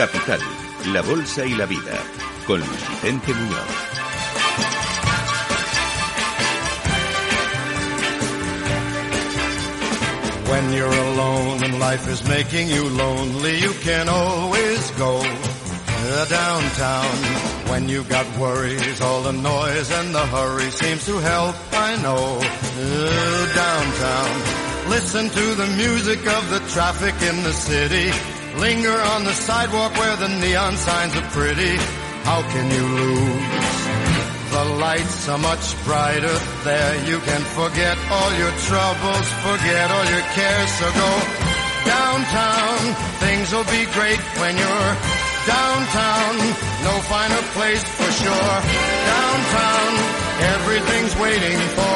Capital, la Bolsa y la Vida, con Luis Vicente Muñoz. When you're alone and life is making you lonely, you can always go downtown. When you've got worries, all the noise and the hurry seems to help, I know. Downtown. Listen to the music of the traffic in the city. Linger on the sidewalk where the neon signs are pretty. How can you lose? The lights are much brighter there. You can forget all your troubles, forget all your cares. So go downtown. Things will be great when you're downtown. No finer place for sure. Downtown, everything's waiting for.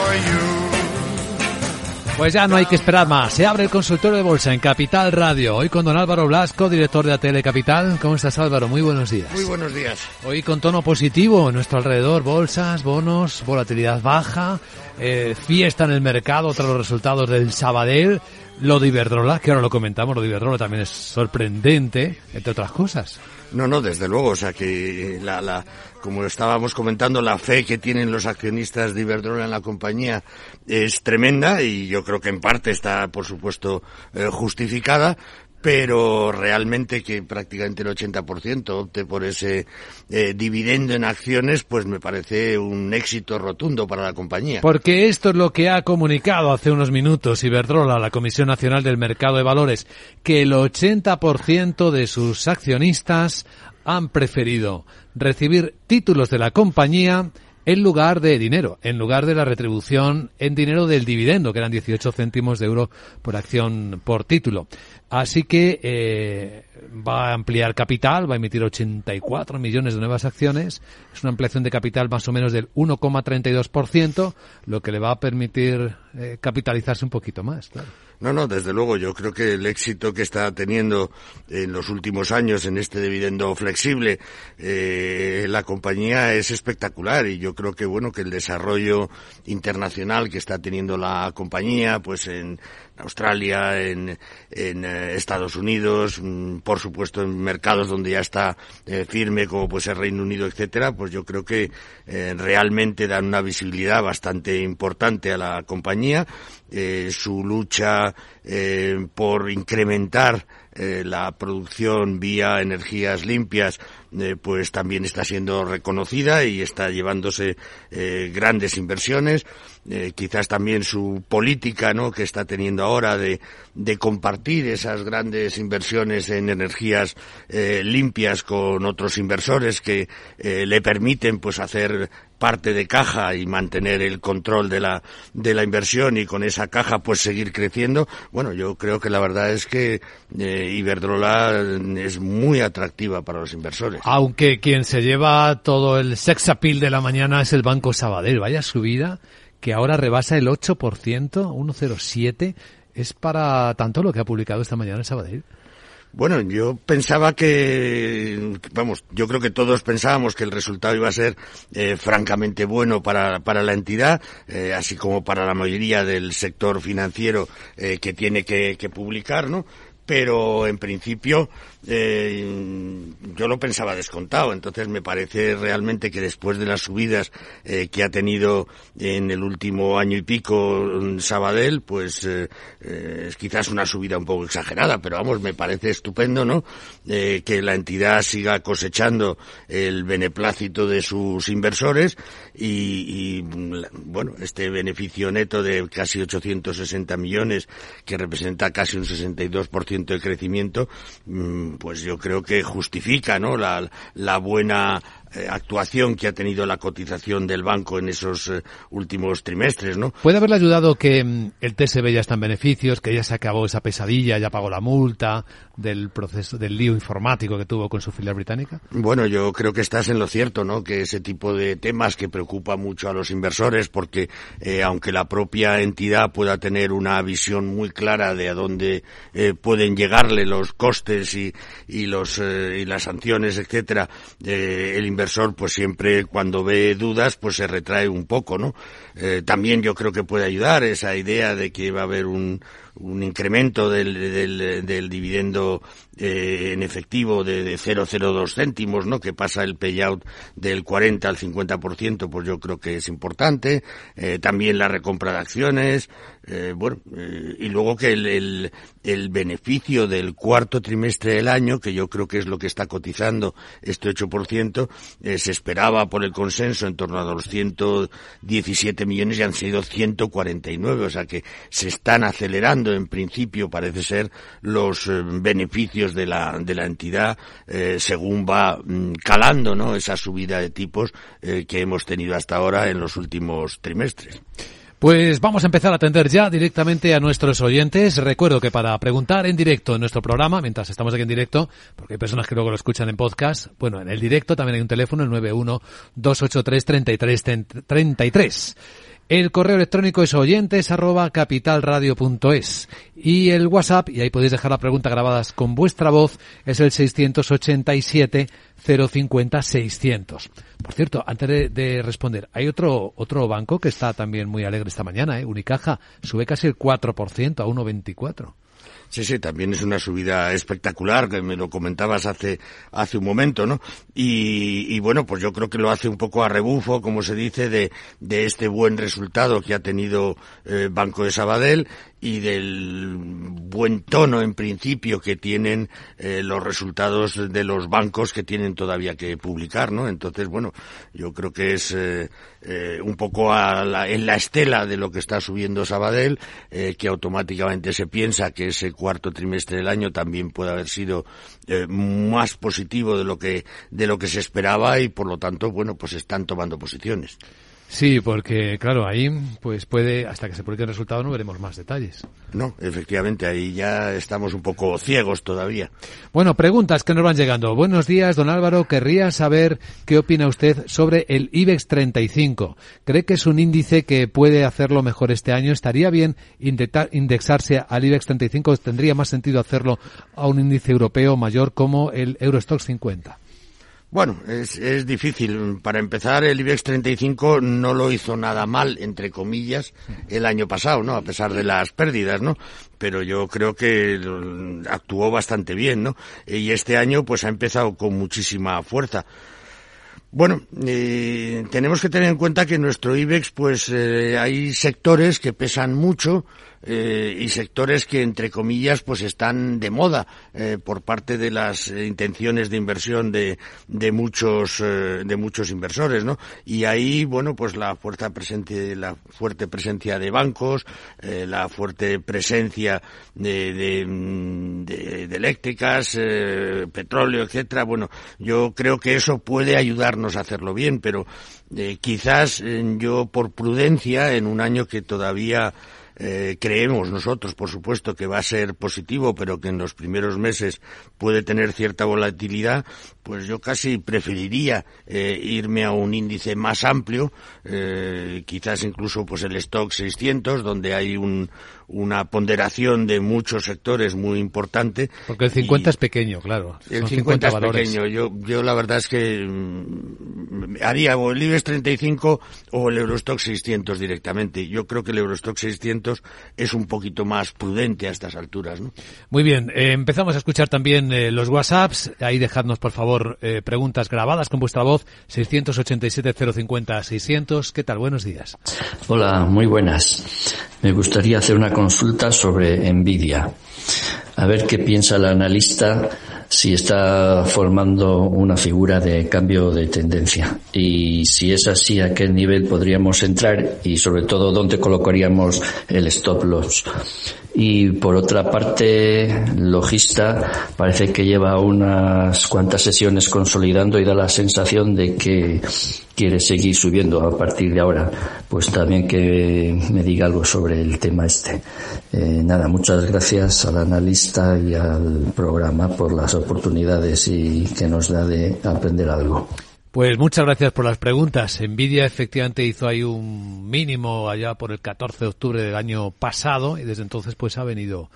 Pues ya no hay que esperar más. Se abre el consultorio de bolsa en Capital Radio. Hoy con don Álvaro Blasco, director de ATL Capital. ¿Cómo estás, Álvaro? Muy buenos días. Muy buenos días. Hoy con tono positivo en nuestro alrededor. Bolsas, bonos, volatilidad baja, eh, fiesta en el mercado tras los resultados del Sabadell. Lo de Iberdrola, que ahora lo comentamos, lo de Iberdrola también es sorprendente, entre otras cosas. No, no, desde luego, o sea que la, la, como estábamos comentando, la fe que tienen los accionistas de Iberdrola en la compañía es tremenda y yo creo que en parte está, por supuesto, eh, justificada, pero realmente que prácticamente el 80% opte por ese eh, dividendo en acciones, pues me parece un éxito rotundo para la compañía. Porque esto es lo que ha comunicado hace unos minutos Iberdrola, la Comisión Nacional del Mercado de Valores, que el 80% de sus accionistas han preferido recibir títulos de la compañía en lugar de dinero, en lugar de la retribución en dinero del dividendo, que eran 18 céntimos de euro por acción por título. Así que eh, va a ampliar capital, va a emitir 84 millones de nuevas acciones. Es una ampliación de capital más o menos del 1,32%, lo que le va a permitir eh, capitalizarse un poquito más. No, no, desde luego. Yo creo que el éxito que está teniendo en los últimos años en este dividendo flexible eh, la compañía es espectacular y yo creo que bueno que el desarrollo internacional que está teniendo la compañía, pues en Australia, en, en eh, Estados Unidos, mm, por supuesto en mercados donde ya está eh, firme como pues el Reino Unido, etcétera, pues yo creo que eh, realmente dan una visibilidad bastante importante a la compañía. Eh, su lucha eh, por incrementar eh, la producción vía energías limpias eh, pues también está siendo reconocida y está llevándose eh, grandes inversiones. Eh, quizás también su política no que está teniendo ahora de, de compartir esas grandes inversiones en energías limpias con otros inversores que le permiten pues hacer parte de caja y mantener el control de la de la inversión y con esa caja pues seguir creciendo bueno yo creo que la verdad es que eh, Iberdrola es muy atractiva para los inversores Aunque quien se lleva todo el sex appeal de la mañana es el Banco Sabadell. Vaya subida que ahora rebasa el 8%, 1,07. Es para tanto lo que ha publicado esta mañana el Sabadell. Bueno, yo pensaba que, vamos, yo creo que todos pensábamos que el resultado iba a ser eh, francamente bueno para, para la entidad, eh, así como para la mayoría del sector financiero eh, que tiene que, que publicar, ¿no? Pero en principio eh, yo lo pensaba descontado. Entonces me parece realmente que después de las subidas eh, que ha tenido en el último año y pico Sabadell, pues eh, eh, es quizás una subida un poco exagerada, pero vamos, me parece estupendo, ¿no? Eh, que la entidad siga cosechando el beneplácito de sus inversores y, y bueno, este beneficio neto de casi 860 millones que representa casi un 62% de crecimiento, mmm, pues yo creo que justifica ¿no? la, la buena actuación que ha tenido la cotización del banco en esos eh, últimos trimestres, ¿no? ¿Puede haberle ayudado que mm, el TSB ya está en beneficios, que ya se acabó esa pesadilla, ya pagó la multa del proceso, del lío informático que tuvo con su filial británica? Bueno, yo creo que estás en lo cierto, ¿no? Que ese tipo de temas que preocupa mucho a los inversores porque eh, aunque la propia entidad pueda tener una visión muy clara de a dónde eh, pueden llegarle los costes y, y los eh, y las sanciones, etcétera, eh, el inversor pues siempre cuando ve dudas pues se retrae un poco, ¿no? Eh, también yo creo que puede ayudar esa idea de que va a haber un, un incremento del, del, del dividendo eh, en efectivo de, de 0,02 céntimos, ¿no? Que pasa el payout del 40 al 50%, pues yo creo que es importante. Eh, también la recompra de acciones, eh, bueno, eh, y luego que el, el, el, beneficio del cuarto trimestre del año, que yo creo que es lo que está cotizando este 8%, eh, se esperaba por el consenso en torno a los 117 millones y han sido 149, o sea que se están acelerando en principio, parece ser, los eh, beneficios de la, de la entidad eh, según va mm, calando ¿no? esa subida de tipos eh, que hemos tenido hasta ahora en los últimos trimestres. Pues vamos a empezar a atender ya directamente a nuestros oyentes. Recuerdo que para preguntar en directo en nuestro programa, mientras estamos aquí en directo, porque hay personas que luego lo escuchan en podcast, bueno, en el directo también hay un teléfono, el 91 283 33 33. El correo electrónico es oyentes arroba y el WhatsApp, y ahí podéis dejar la pregunta grabadas con vuestra voz, es el 687 050 600. Por cierto, antes de, de, responder, hay otro otro banco que está también muy alegre esta mañana, ¿eh? Unicaja, sube casi el 4% a 1,24. Sí, sí, también es una subida espectacular, que me lo comentabas hace, hace un momento, ¿no? Y, y, bueno, pues yo creo que lo hace un poco a rebufo, como se dice, de, de este buen resultado que ha tenido eh, Banco de Sabadell y del buen tono en principio que tienen eh, los resultados de los bancos que tienen todavía que publicar, ¿no? Entonces, bueno, yo creo que es eh, eh, un poco a la, en la estela de lo que está subiendo Sabadell, eh, que automáticamente se piensa que ese cuarto trimestre del año también puede haber sido eh, más positivo de lo que de lo que se esperaba y por lo tanto, bueno, pues están tomando posiciones. Sí, porque claro, ahí pues puede, hasta que se publique el resultado no veremos más detalles. No, efectivamente, ahí ya estamos un poco ciegos todavía. Bueno, preguntas que nos van llegando. Buenos días, don Álvaro. Querría saber qué opina usted sobre el IBEX 35. ¿Cree que es un índice que puede hacerlo mejor este año? ¿Estaría bien indexarse al IBEX 35? ¿Tendría más sentido hacerlo a un índice europeo mayor como el Eurostox 50? Bueno, es, es, difícil. Para empezar, el IBEX 35 no lo hizo nada mal, entre comillas, el año pasado, ¿no? A pesar de las pérdidas, ¿no? Pero yo creo que actuó bastante bien, ¿no? Y este año, pues ha empezado con muchísima fuerza. Bueno, eh, tenemos que tener en cuenta que nuestro IBEX, pues eh, hay sectores que pesan mucho, eh, y sectores que entre comillas pues están de moda eh, por parte de las intenciones de inversión de, de muchos eh, de muchos inversores no y ahí bueno pues la fuerza presente la fuerte presencia de bancos eh, la fuerte presencia de, de, de, de eléctricas eh, petróleo etcétera. Bueno yo creo que eso puede ayudarnos a hacerlo bien pero eh, quizás yo por prudencia en un año que todavía eh, creemos nosotros, por supuesto, que va a ser positivo, pero que en los primeros meses puede tener cierta volatilidad, pues yo casi preferiría eh, irme a un índice más amplio, eh, quizás incluso pues el stock 600, donde hay un, una ponderación de muchos sectores muy importante. Porque el 50 es pequeño, claro. El 50, 50 es pequeño. Yo, yo la verdad es que mmm, haría o el IBEX 35 o el Eurostock 600 directamente. Yo creo que el Eurostock 600 es un poquito más prudente a estas alturas. ¿no? Muy bien. Eh, empezamos a escuchar también eh, los WhatsApps. Ahí dejadnos, por favor, eh, preguntas grabadas con vuestra voz. 687-050-600. ¿Qué tal? Buenos días. Hola, muy buenas. Me gustaría hacer una consulta sobre Nvidia. A ver qué piensa el analista si está formando una figura de cambio de tendencia. Y si es así, a qué nivel podríamos entrar y sobre todo dónde colocaríamos el stop loss. Y por otra parte, Logista parece que lleva unas cuantas sesiones consolidando y da la sensación de que quiere seguir subiendo a partir de ahora. Pues también que me diga algo sobre el tema este. Eh, nada, muchas gracias al analista y al programa por las oportunidades y que nos da de aprender algo. Pues muchas gracias por las preguntas. Nvidia efectivamente hizo ahí un mínimo allá por el 14 de octubre del año pasado y desde entonces pues ha venido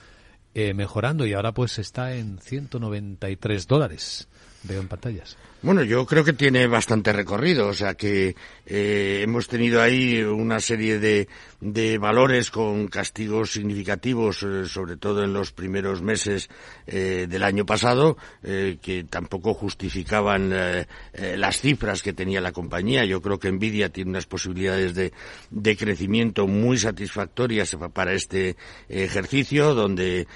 eh, mejorando y ahora pues está en 193 dólares. veo en pantallas. Bueno, yo creo que tiene bastante recorrido, o sea que eh, hemos tenido ahí una serie de, de valores con castigos significativos, eh, sobre todo en los primeros meses eh, del año pasado, eh, que tampoco justificaban eh, eh, las cifras que tenía la compañía. Yo creo que Nvidia tiene unas posibilidades de, de crecimiento muy satisfactorias para este ejercicio, donde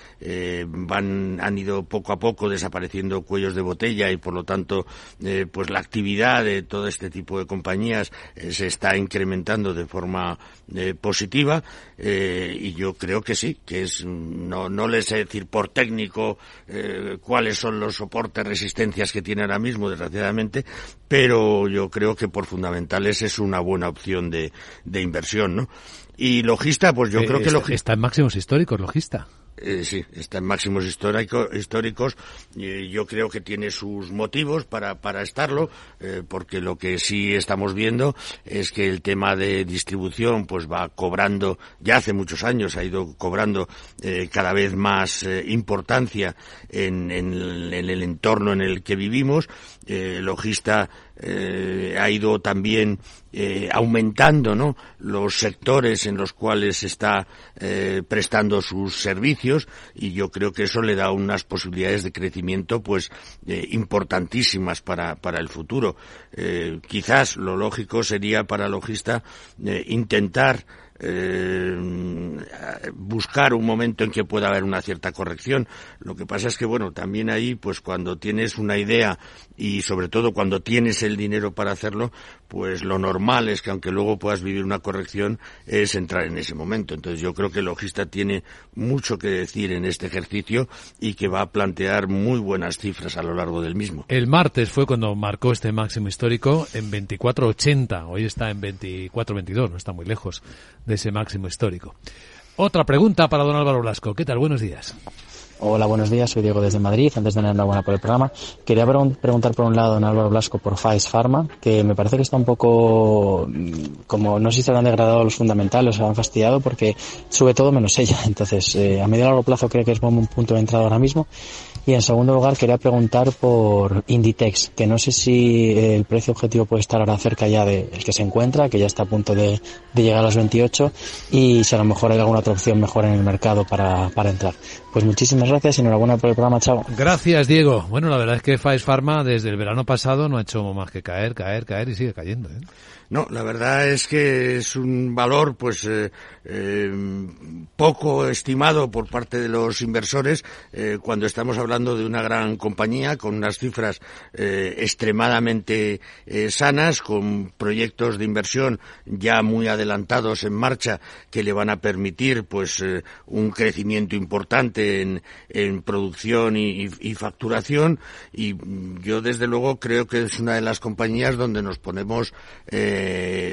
van, han ido poco a poco desapareciendo cuellos de botella y por lo tanto eh, pues la actividad de todo este tipo de compañías eh, se está incrementando de forma eh, positiva eh, y yo creo que sí, que es no, no les sé decir por técnico eh, cuáles son los soportes, resistencias que tiene ahora mismo, desgraciadamente, pero yo creo que por fundamentales es una buena opción de, de inversión, ¿no? Y Logista, pues yo creo que Logista... está en máximos históricos, Logista. Eh, sí, está en máximos histórico, históricos. Yo creo que tiene sus motivos para, para estarlo, eh, porque lo que sí estamos viendo es que el tema de distribución pues va cobrando, ya hace muchos años ha ido cobrando eh, cada vez más eh, importancia en, en, el, entorno en el que vivimos. Eh, Logista eh, ha ido también eh, aumentando ¿no? los sectores en los cuales está eh, prestando sus servicios y yo creo que eso le da unas posibilidades de crecimiento pues eh, importantísimas para, para el futuro. Eh, quizás lo lógico sería para Logista intentar eh, buscar un momento en que pueda haber una cierta corrección. Lo que pasa es que, bueno, también ahí, pues cuando tienes una idea y sobre todo cuando tienes el dinero para hacerlo, pues lo normal es que aunque luego puedas vivir una corrección, es entrar en ese momento. Entonces yo creo que el logista tiene mucho que decir en este ejercicio y que va a plantear muy buenas cifras a lo largo del mismo. El martes fue cuando marcó este máximo histórico en 24.80. Hoy está en 24.22, no está muy lejos ese máximo histórico. Otra pregunta para don Álvaro Blasco. ¿Qué tal? Buenos días. Hola, buenos días. Soy Diego desde Madrid. Antes de nada, enhorabuena por el programa. Quería preguntar por un lado don Álvaro Blasco por Faes Pharma, que me parece que está un poco, como no sé si se han degradado los fundamentales o se han fastidiado porque sube todo menos ella. Entonces, eh, a medio y largo plazo creo que es buen punto de entrada ahora mismo. Y en segundo lugar, quería preguntar por Inditex, que no sé si el precio objetivo puede estar ahora cerca ya del de que se encuentra, que ya está a punto de, llegar a los 28, y si a lo mejor hay alguna otra opción mejor en el mercado para, para entrar. Pues muchísimas gracias y enhorabuena por el programa, chao. Gracias, Diego. Bueno, la verdad es que Faes Pharma desde el verano pasado no ha hecho más que caer, caer, caer y sigue cayendo. ¿eh? No, la verdad es que es un valor, pues, eh, eh, poco estimado por parte de los inversores eh, cuando estamos hablando de una gran compañía con unas cifras eh, extremadamente sanas, con proyectos de inversión ya muy adelantados en marcha que le van a permitir, pues, un crecimiento importante en, en producción y, y, facturación. Y yo, desde luego, creo que es una de las compañías donde nos ponemos eh,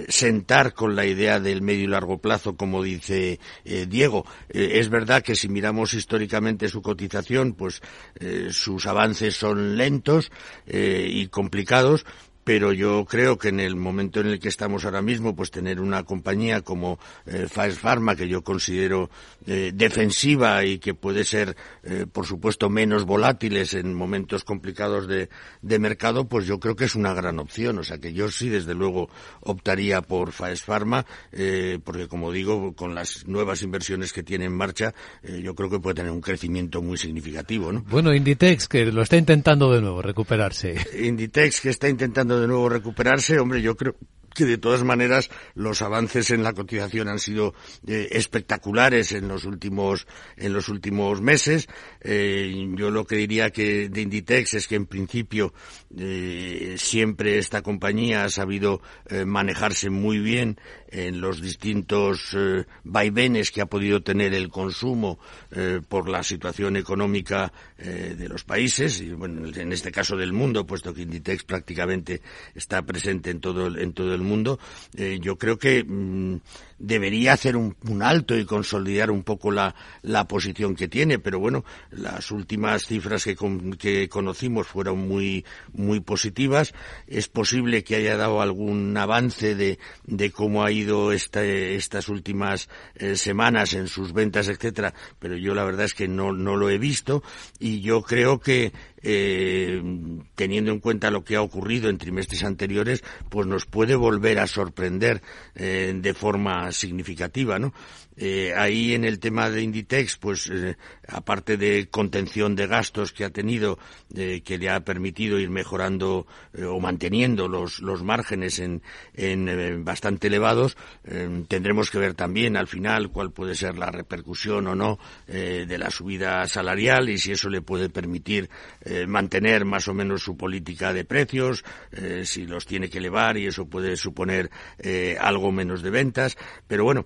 sentar con la idea del medio y largo plazo, como dice eh, Diego. Eh, es verdad que si miramos históricamente su cotización, pues eh, sus avances son lentos y complicados, pero yo creo que en el momento en el que estamos ahora mismo, pues tener una compañía como eh, Pharma, que yo considero eh, defensiva y que puede ser, eh, por supuesto, menos volátiles en momentos complicados de, de, mercado, pues yo creo que es una gran opción. O sea que yo sí, desde luego, optaría por Faes Pharma, porque como digo, con las nuevas inversiones que tiene en marcha, yo creo que puede tener un crecimiento muy significativo, ¿no? Bueno, Inditex, que lo está intentando de nuevo recuperarse. Inditex, que está intentando de nuevo recuperarse, hombre, yo creo que de todas maneras los avances en la cotización han sido eh, espectaculares en los últimos en los últimos meses eh, yo lo que diría que de Inditex es que en principio eh, siempre esta compañía ha sabido eh, manejarse muy bien en los distintos eh, vaivenes que ha podido tener el consumo por la situación económica de los países y bueno en este caso del mundo puesto que Inditex prácticamente está presente en todo el, en todo el mundo. Yo creo que mmm, debería hacer un, alto y consolidar un poco la, la, posición que tiene, pero bueno, las últimas cifras que, que conocimos fueron muy, muy positivas. Es posible que haya dado algún avance de, de cómo ha ido esta, estas últimas eh, semanas en sus ventas, etcétera, pero yo la verdad es que no, no lo he visto y yo creo que eh, teniendo en cuenta lo que ha ocurrido en trimestres anteriores, pues nos puede volver a sorprender eh, de forma significativa, ¿no? Eh, ahí en el tema de Inditex, pues eh, aparte de contención de gastos que ha tenido, eh, que le ha permitido ir mejorando o manteniendo los, los márgenes en, en bastante elevados, tendremos que ver también al final cuál puede ser la repercusión o no de la subida salarial y si eso le puede permitir mantener más o menos su política de precios, si los tiene que elevar y eso puede suponer algo menos de ventas. Pero bueno,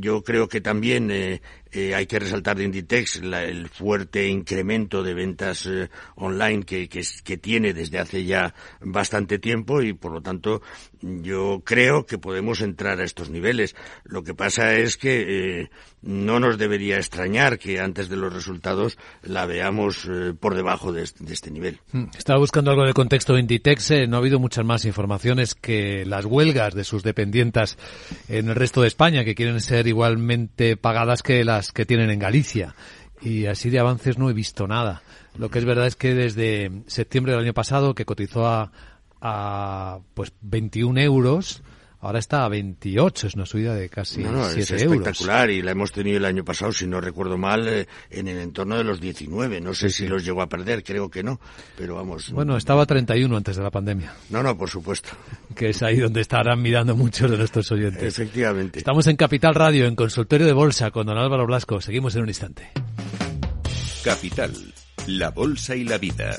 yo creo que que también eh, eh, hay que resaltar de Inditex el fuerte incremento de ventas eh, online que, tiene desde hace ya bastante tiempo y por lo tanto yo creo que podemos entrar a estos niveles. Lo que pasa es que no nos debería extrañar que antes de los resultados la veamos por debajo de este, nivel. Mm, estaba buscando algo de contexto de Inditex. no ha habido muchas más informaciones que las huelgas de sus dependientes en el resto de España que quieren ser igualmente pagadas que las que tienen en Galicia. Y así de avances no he visto nada. Lo que es verdad es que desde septiembre del año pasado, que cotizó a, a pues 21 euros, Ahora está a 28, es una subida de casi no, no, es espectacular y la hemos tenido el año pasado, si no recuerdo mal, eh, en el entorno de los 19. No sé si los llegó a perder, creo que no, pero vamos. Bueno, estaba a 31 antes de la pandemia. No, no, por supuesto. Que es ahí donde estarán mirando muchos de nuestros oyentes. Efectivamente. Estamos en Capital Radio, en Consultorio de Bolsa, con don Álvaro Blasco. Seguimos en un instante. Capital, la Bolsa y la Vida.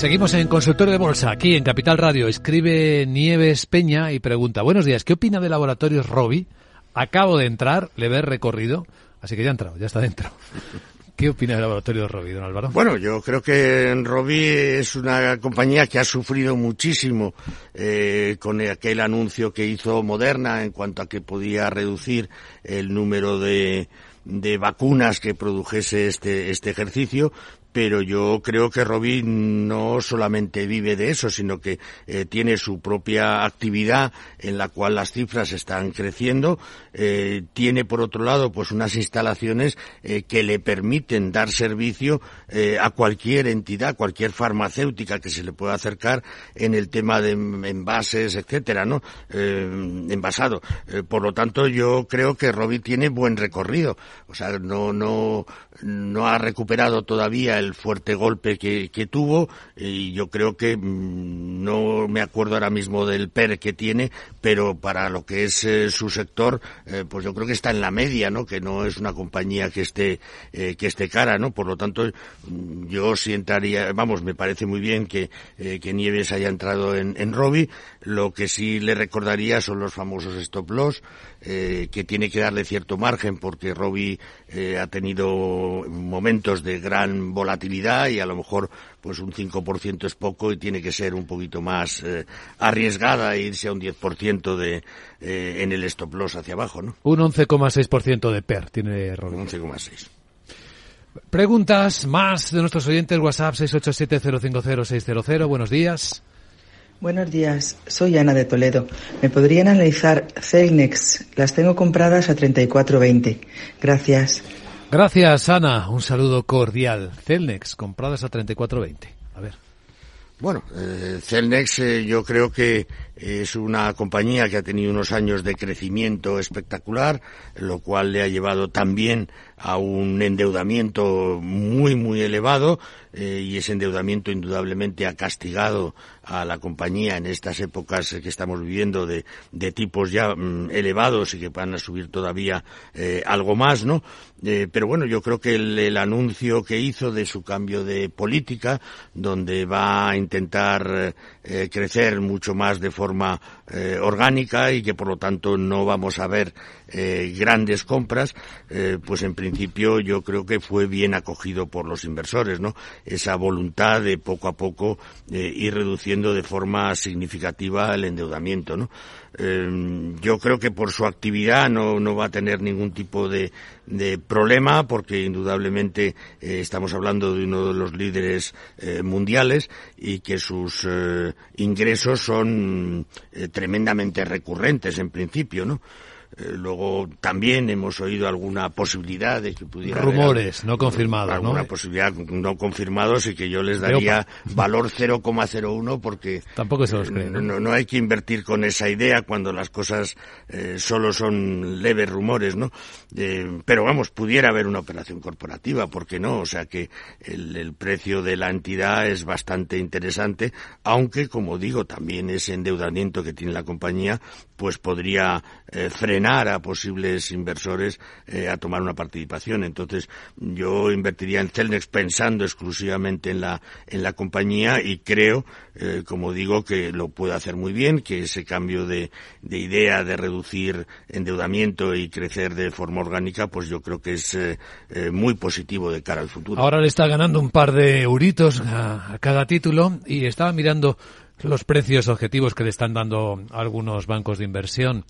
Seguimos en Consultorio de Bolsa, aquí en Capital Radio. Escribe Nieves Peña y pregunta, buenos días, ¿qué opina de Laboratorios Robi? Acabo de entrar, le ve recorrido, así que ya ha entrado, ya está dentro. ¿Qué opina de Laboratorios Robi, don Álvaro? Bueno, yo creo que Robi es una compañía que ha sufrido muchísimo eh, con aquel anuncio que hizo Moderna en cuanto a que podía reducir el número de, de vacunas que produjese este, este ejercicio, pero yo creo que Robin no solamente vive de eso, sino que eh, tiene su propia actividad en la cual las cifras están creciendo. Eh, tiene, por otro lado, pues unas instalaciones eh, que le permiten dar servicio a cualquier entidad, cualquier farmacéutica que se le pueda acercar en el tema de envases, etcétera, ¿no? envasado. por lo tanto, yo creo que Robin tiene buen recorrido. O sea, no, no, no ha recuperado todavía el fuerte golpe que, que tuvo y yo creo que mm, no me acuerdo ahora mismo del PER que tiene, pero para lo que es eh, su sector, eh, pues yo creo que está en la media, ¿no? Que no es una compañía que esté eh, que esté cara, ¿no? Por lo tanto, mm, yo sientaría, vamos, me parece muy bien que, que Nieves haya entrado en, en. Lo que sí le recordaría son los famosos stop loss, que tiene que darle cierto margen porque Robi ha tenido momentos de gran volatilidad y a lo mejor pues un 5% es poco y tiene que ser un poquito más eh, arriesgada e irse a un 10% de, eh, en el stop loss hacia abajo, ¿no? Un 11,6% de PER tiene Un 11,6. Preguntas más de nuestros oyentes, WhatsApp 687-050-600. Buenos días. Buenos días, soy Ana de Toledo. ¿Me podrían analizar Celnex? Las tengo compradas a 34.20. Gracias. Gracias, Ana. Un saludo cordial. Celnex, compradas a 34.20. A ver. Bueno, eh, Celnex eh, yo creo que es una compañía que ha tenido unos años de crecimiento espectacular, lo cual le ha llevado también a un endeudamiento muy, muy elevado eh, y ese endeudamiento indudablemente ha castigado a la compañía en estas épocas que estamos viviendo de, de tipos ya mm, elevados y que van a subir todavía eh, algo más, ¿no? Eh, pero bueno, yo creo que el, anuncio que hizo de su cambio de política, donde va a intentar crecer mucho más de forma orgánica y que por lo tanto no vamos a ver eh, grandes compras, eh, pues en principio yo creo que fue bien acogido por los inversores, ¿no? Esa voluntad de poco a poco eh, ir reduciendo de forma significativa el endeudamiento, ¿no? Eh, yo creo que por su actividad no, no va a tener ningún tipo de, de problema porque indudablemente eh, estamos hablando de uno de los líderes eh, mundiales y que sus ingresos son tremendamente recurrentes en principio, ¿no? Eh, luego también hemos oído alguna posibilidad de que pudiera rumores haber, no confirmados, alguna ¿no? posibilidad no confirmados y que yo les daría valor 0,01 porque tampoco se los creen. ¿no? No, no hay que invertir con esa idea cuando las cosas eh, solo son leves rumores, ¿no? Eh, pero vamos, pudiera haber una operación corporativa, ¿por qué no? O sea que el, el precio de la entidad es bastante interesante, aunque como digo, también ese endeudamiento que tiene la compañía pues podría eh, frenar a posibles inversores eh, a tomar una participación. Entonces, yo invertiría en Celnex pensando exclusivamente en la, en la compañía y creo, eh, como digo, que lo puede hacer muy bien, que ese cambio de, de idea de reducir endeudamiento y crecer de forma orgánica, pues yo creo que es eh, muy positivo de cara al futuro. Ahora le está ganando un par de euritos a cada título y estaba mirando los precios objetivos que le están dando algunos bancos de inversión.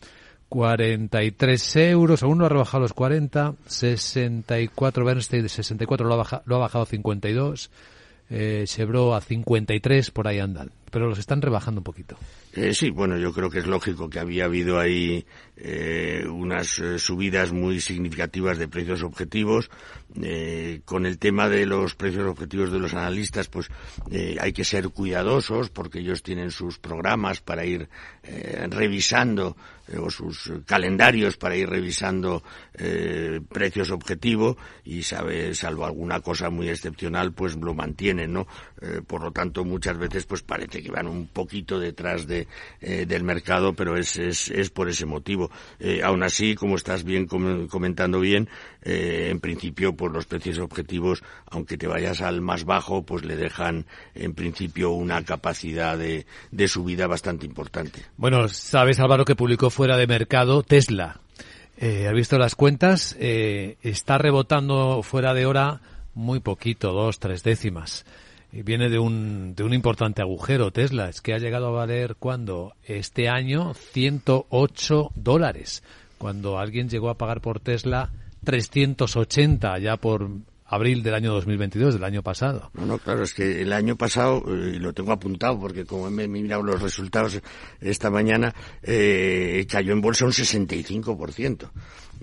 43 euros, aún no ha rebajado los 40, 64 Bernstein de 64 lo ha, bajado, lo ha bajado a 52, eh, Chevron a 53, por ahí andan, pero los están rebajando un poquito. Eh, sí, bueno, yo creo que es lógico que había habido ahí eh, unas eh, subidas muy significativas de precios objetivos. Eh, con el tema de los precios objetivos de los analistas, pues eh, hay que ser cuidadosos porque ellos tienen sus programas para ir revisando o sus calendarios para ir revisando precios objetivo y sabe, salvo alguna cosa muy excepcional, pues lo mantienen, ¿no? por lo tanto, muchas veces pues parece que van un poquito detrás de eh, del mercado, pero es, es, es por ese motivo. Eh, aún así, como estás bien com comentando bien, eh, en principio, pues los precios objetivos, aunque te vayas al más bajo, pues le dejan en principio una capacidad de, de subida bastante importante. Bueno, sabes Álvaro que publicó fuera de mercado Tesla. Eh, ¿Has visto las cuentas? Eh, está rebotando fuera de hora muy poquito, dos, tres décimas viene de un, de un importante agujero Tesla. Es que ha llegado a valer cuando este año 108 dólares. Cuando alguien llegó a pagar por Tesla 380 ya por abril del año 2022, del año pasado. No, no, claro, es que el año pasado, y eh, lo tengo apuntado porque como me he mirado los resultados esta mañana, eh, cayó en bolsa un 65%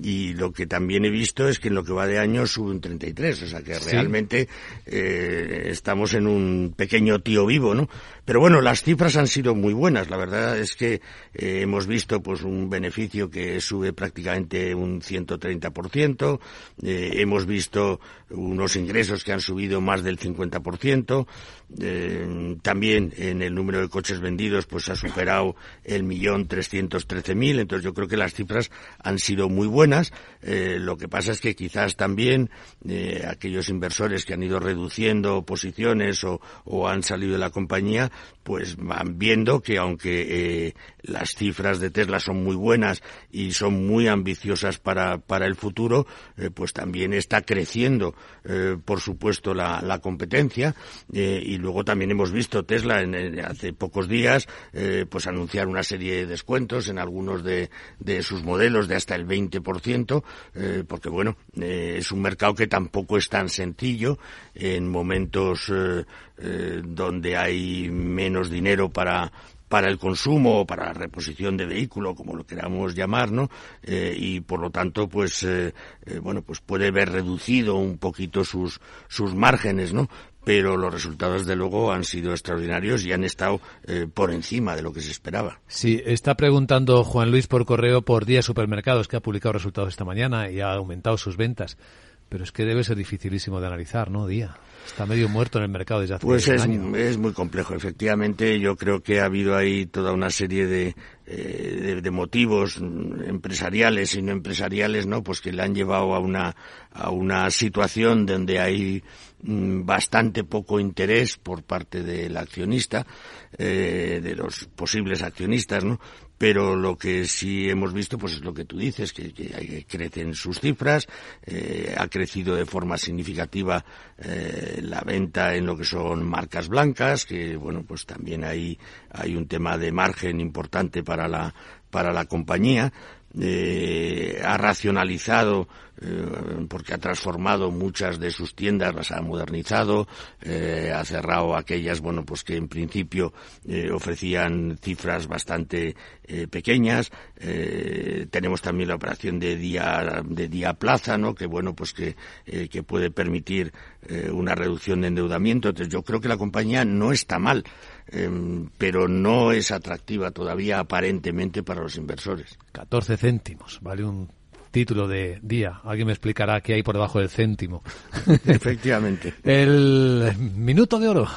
y lo que también he visto es que en lo que va de año sube un 33, o sea que sí. realmente eh, estamos en un pequeño tío vivo, ¿no? Pero bueno, las cifras han sido muy buenas, la verdad es que eh, hemos visto pues un beneficio que sube prácticamente un 130%, eh, hemos visto unos ingresos que han subido más del 50%. Eh, también en el número de coches vendidos pues ha superado el millón trescientos trece mil. Entonces yo creo que las cifras han sido muy buenas. Eh, lo que pasa es que quizás también eh, aquellos inversores que han ido reduciendo posiciones o, o, han salido de la compañía pues van viendo que aunque las cifras de Tesla son muy buenas y son muy ambiciosas para, para el futuro, pues también está creciendo por supuesto la, la competencia. Y y luego también hemos visto Tesla en, hace pocos días eh, pues anunciar una serie de descuentos en algunos de, sus modelos de hasta el 20%, eh, porque bueno, eh, es un mercado que tampoco es tan sencillo en momentos donde hay menos dinero para para el consumo o para la reposición de vehículo, como lo queramos llamar, ¿no? y por lo tanto, pues, bueno, pues puede ver reducido un poquito sus, sus márgenes, ¿no? pero los resultados, de luego, han sido extraordinarios y han estado eh, por encima de lo que se esperaba. Sí, está preguntando Juan Luis por correo por Día Supermercados, que ha publicado resultados esta mañana y ha aumentado sus ventas. Pero es que debe ser dificilísimo de analizar, ¿no, Día? Está medio muerto en el mercado desde hace Pues es, es muy complejo. Efectivamente, yo creo que ha habido ahí toda una serie de, eh, de, motivos empresariales y no empresariales, ¿no? Pues que le han llevado a una, a una situación donde hay mm, bastante poco interés por parte del accionista, eh, de los posibles accionistas, ¿no? Pero lo que sí hemos visto pues es lo que tú dices que, crecen sus cifras eh, ha crecido de forma significativa eh, la venta en lo que son marcas blancas que bueno pues también hay hay un tema de margen importante para la para la compañía eh, ha racionalizado eh, porque ha transformado muchas de sus tiendas, las ha modernizado, eh, ha cerrado aquellas, bueno, pues que en principio eh, ofrecían cifras bastante eh, pequeñas. tenemos también la operación de día de día plaza, ¿no? Que bueno, pues que que puede permitir una reducción de endeudamiento. Entonces yo creo que la compañía no está mal. Em, pero no es atractiva todavía aparentemente para los inversores. 14 céntimos, vale un título de día. Alguien me explicará qué hay por debajo del céntimo. Efectivamente. El minuto de oro.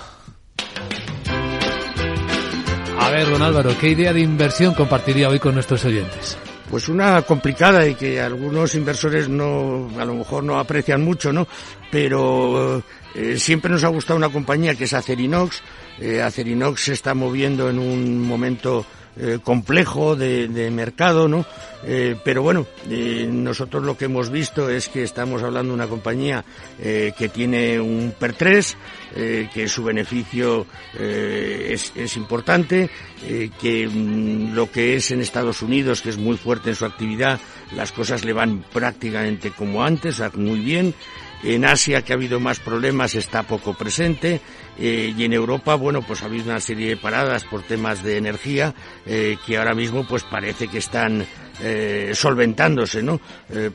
A ver, don Álvaro, ¿qué idea de inversión compartiría hoy con nuestros oyentes? Pues una complicada y que algunos inversores no, a lo mejor no aprecian mucho, ¿no? Pero eh, siempre nos ha gustado una compañía que es Acerinox. Eh, Acerinox se está moviendo en un momento eh, complejo de, mercado, ¿no? Eh, pero bueno, nosotros lo que hemos visto es que estamos hablando de una compañía que tiene un PER 3, que su beneficio es, es, importante, que mm, lo que es en Estados Unidos, que es muy fuerte en su actividad, las cosas le van prácticamente como antes, muy bien. En Asia, que ha habido más problemas, está poco presente. Eh, y en Europa, bueno, pues ha habido una serie de paradas por temas de energía eh, que ahora mismo pues parece que están eh, solventándose, ¿no?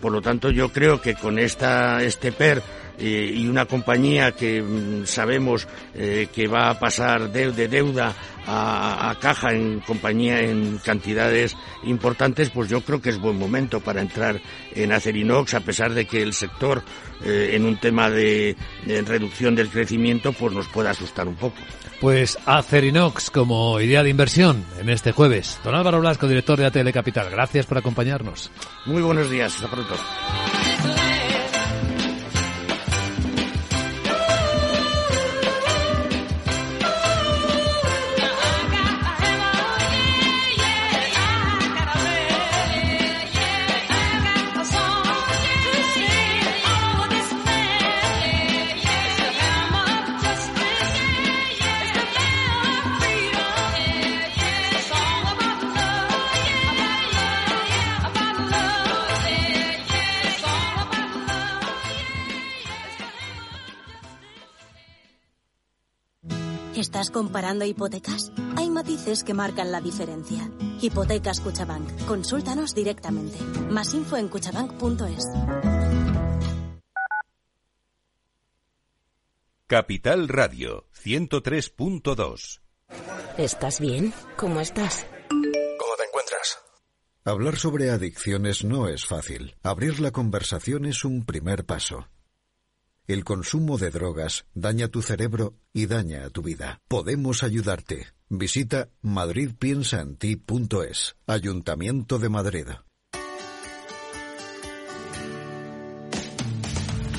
por lo tanto, yo creo que con esta, este PER y una compañía que mm, sabemos que va a pasar de, de deuda a, caja en compañía en cantidades importantes, pues yo creo que es buen momento para entrar en Acerinox, a pesar de que el sector eh, en un tema de, reducción del crecimiento pues nos puede asustar un poco. Pues Acerinox como idea de inversión en este jueves. Don Álvaro Blasco, director de ATL Capital, gracias por acompañarnos. Muy buenos días, hasta pronto. Comparando hipotecas? Hay matices que marcan la diferencia. Hipotecas Cuchabank. Consúltanos directamente. Más info en cuchabank.es. Capital Radio 103.2. ¿Estás bien? ¿Cómo estás? ¿Cómo te encuentras? Hablar sobre adicciones no es fácil. Abrir la conversación es un primer paso. El consumo de drogas daña tu cerebro y daña a tu vida. Podemos ayudarte. Visita madridpiensaenti.es. Ayuntamiento de Madrid.